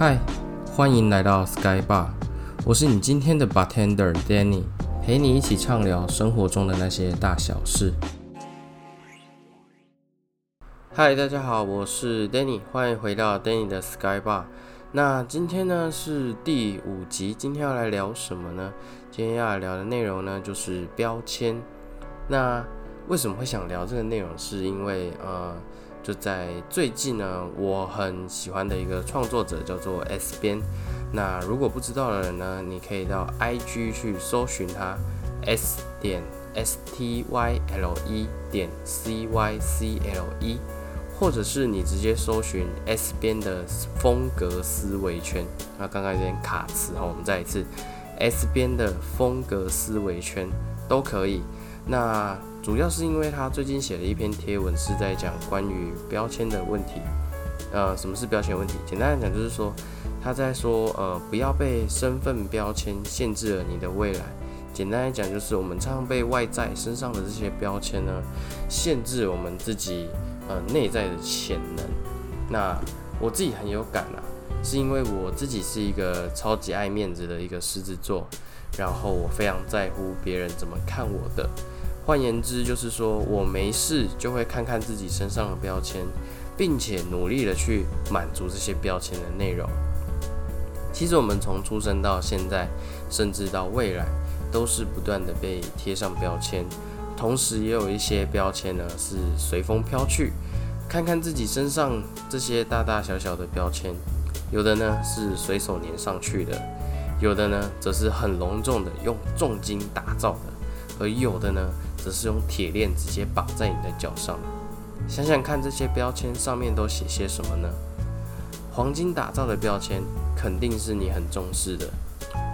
嗨，欢迎来到 Sky Bar，我是你今天的 bartender Danny，陪你一起畅聊生活中的那些大小事。嗨，大家好，我是 Danny，欢迎回到 Danny 的 Sky Bar。那今天呢是第五集，今天要来聊什么呢？今天要来聊的内容呢就是标签。那为什么会想聊这个内容？是因为呃。就在最近呢，我很喜欢的一个创作者叫做 S 边。那如果不知道的人呢，你可以到 IG 去搜寻他 S 点 S T Y L E 点 C Y C L E，或者是你直接搜寻 S 边的风格思维圈。那刚刚有点卡词哈，我们再一次 S 边的风格思维圈都可以。那主要是因为他最近写了一篇贴文，是在讲关于标签的问题。呃，什么是标签问题？简单来讲，就是说他在说，呃，不要被身份标签限制了你的未来。简单来讲，就是我们常常被外在身上的这些标签呢，限制我们自己呃内在的潜能。那我自己很有感啊，是因为我自己是一个超级爱面子的一个狮子座，然后我非常在乎别人怎么看我的。换言之，就是说我没事就会看看自己身上的标签，并且努力的去满足这些标签的内容。其实我们从出生到现在，甚至到未来，都是不断的被贴上标签，同时也有一些标签呢是随风飘去。看看自己身上这些大大小小的标签，有的呢是随手粘上去的，有的呢则是很隆重的用重金打造的，而有的呢。则是用铁链直接绑在你的脚上。想想看，这些标签上面都写些什么呢？黄金打造的标签，肯定是你很重视的，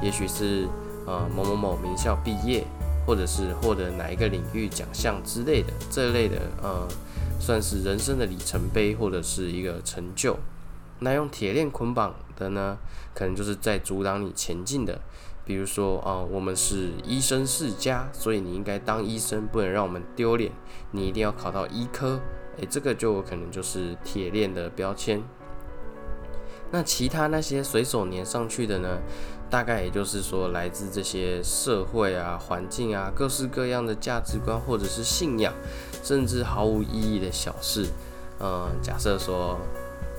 也许是呃某某某名校毕业，或者是获得哪一个领域奖项之类的，这类的呃算是人生的里程碑或者是一个成就。那用铁链捆绑的呢，可能就是在阻挡你前进的。比如说啊，我们是医生世家，所以你应该当医生，不能让我们丢脸。你一定要考到医科，诶，这个就可能就是铁链的标签。那其他那些随手粘上去的呢？大概也就是说，来自这些社会啊、环境啊、各式各样的价值观或者是信仰，甚至毫无意义的小事。嗯，假设说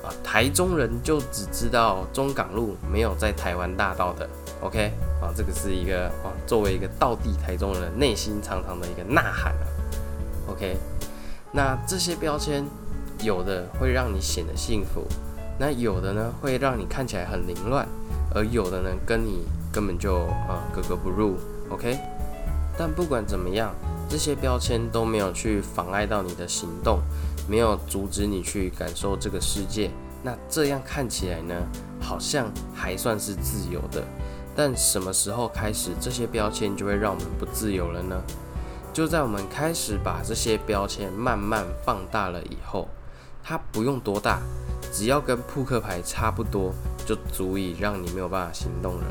啊。台中人就只知道中港路，没有在台湾大道的。OK，啊，这个是一个啊，作为一个道地台中人内心常常的一个呐喊啊。OK，那这些标签有的会让你显得幸福，那有的呢会让你看起来很凌乱，而有的呢跟你根本就啊格格不入。OK，但不管怎么样，这些标签都没有去妨碍到你的行动。没有阻止你去感受这个世界，那这样看起来呢，好像还算是自由的。但什么时候开始，这些标签就会让我们不自由了呢？就在我们开始把这些标签慢慢放大了以后，它不用多大，只要跟扑克牌差不多，就足以让你没有办法行动了。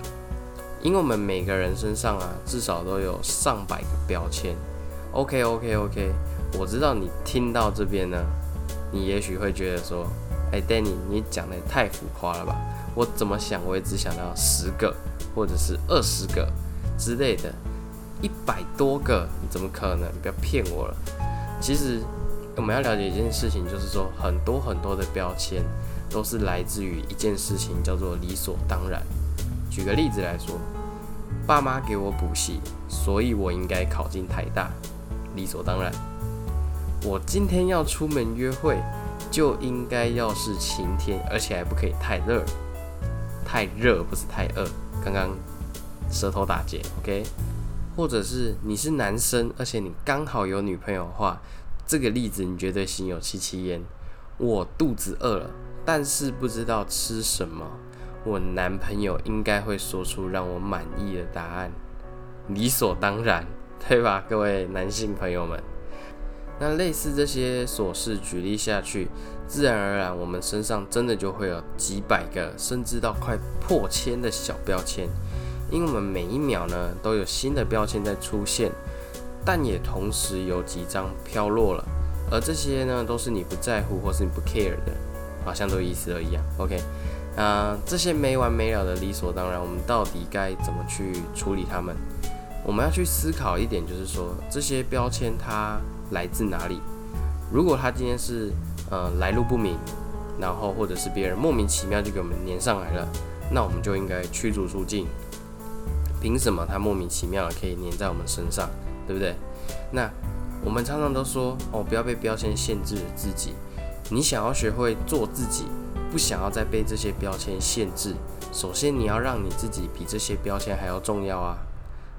因为我们每个人身上啊，至少都有上百个标签。OK OK OK。我知道你听到这边呢，你也许会觉得说，哎，Danny，你讲的也太浮夸了吧？我怎么想，我也只想到十个，或者是二十个之类的，一百多个，你怎么可能？你不要骗我了。其实我们要了解一件事情，就是说很多很多的标签都是来自于一件事情，叫做理所当然。举个例子来说，爸妈给我补习，所以我应该考进台大，理所当然。我今天要出门约会，就应该要是晴天，而且还不可以太热，太热不是太饿。刚刚舌头打结，OK？或者是你是男生，而且你刚好有女朋友的话，这个例子你绝对心有戚戚焉。我肚子饿了，但是不知道吃什么，我男朋友应该会说出让我满意的答案，理所当然，对吧？各位男性朋友们。那类似这些琐事举例下去，自然而然，我们身上真的就会有几百个，甚至到快破千的小标签。因为我们每一秒呢，都有新的标签在出现，但也同时有几张飘落了。而这些呢，都是你不在乎或是你不 care 的，好像都一思而一样。OK，啊，这些没完没了的理所当然，我们到底该怎么去处理它们？我们要去思考一点，就是说这些标签它来自哪里？如果他今天是呃来路不明，然后或者是别人莫名其妙就给我们粘上来了，那我们就应该驱逐出境。凭什么他莫名其妙的可以粘在我们身上，对不对？那我们常常都说哦，不要被标签限制了自己。你想要学会做自己。不想要再被这些标签限制，首先你要让你自己比这些标签还要重要啊，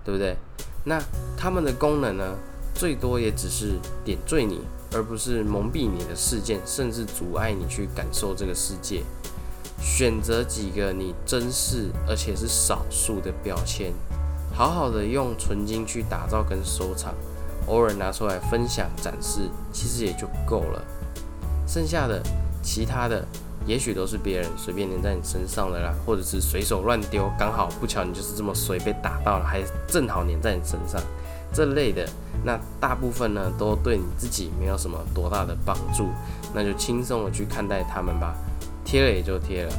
对不对？那他们的功能呢，最多也只是点缀你，而不是蒙蔽你的事件，甚至阻碍你去感受这个世界。选择几个你珍视而且是少数的标签，好好的用纯金去打造跟收藏，偶尔拿出来分享展示，其实也就够了。剩下的其他的。也许都是别人随便粘在你身上的啦，或者是随手乱丢，刚好不巧你就是这么随被打到了，还正好粘在你身上，这类的，那大部分呢都对你自己没有什么多大的帮助，那就轻松的去看待他们吧，贴了也就贴了，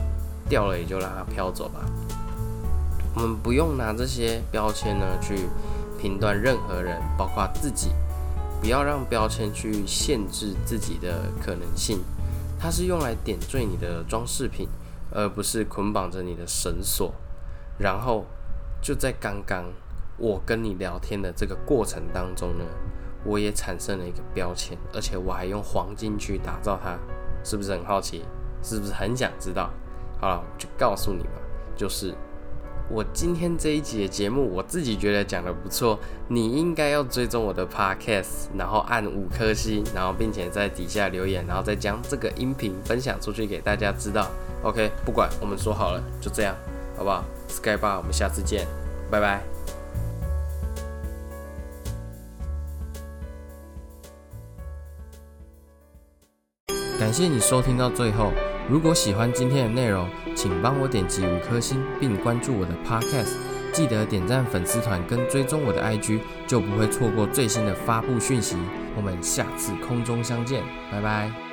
掉了也就让它飘走吧。我们不用拿这些标签呢去评断任何人，包括自己，不要让标签去限制自己的可能性。它是用来点缀你的装饰品，而不是捆绑着你的绳索。然后就在刚刚我跟你聊天的这个过程当中呢，我也产生了一个标签，而且我还用黄金去打造它，是不是很好奇？是不是很想知道？好了，我就告诉你吧，就是。我今天这一集的节目，我自己觉得讲的不错，你应该要追踪我的 podcast，然后按五颗星，然后并且在底下留言，然后再将这个音频分享出去给大家知道。OK，不管我们说好了，就这样，好不好？Sky Bar，我们下次见，拜拜。感谢你收听到最后。如果喜欢今天的内容，请帮我点击五颗星，并关注我的 Podcast。记得点赞粉丝团跟追踪我的 IG，就不会错过最新的发布讯息。我们下次空中相见，拜拜。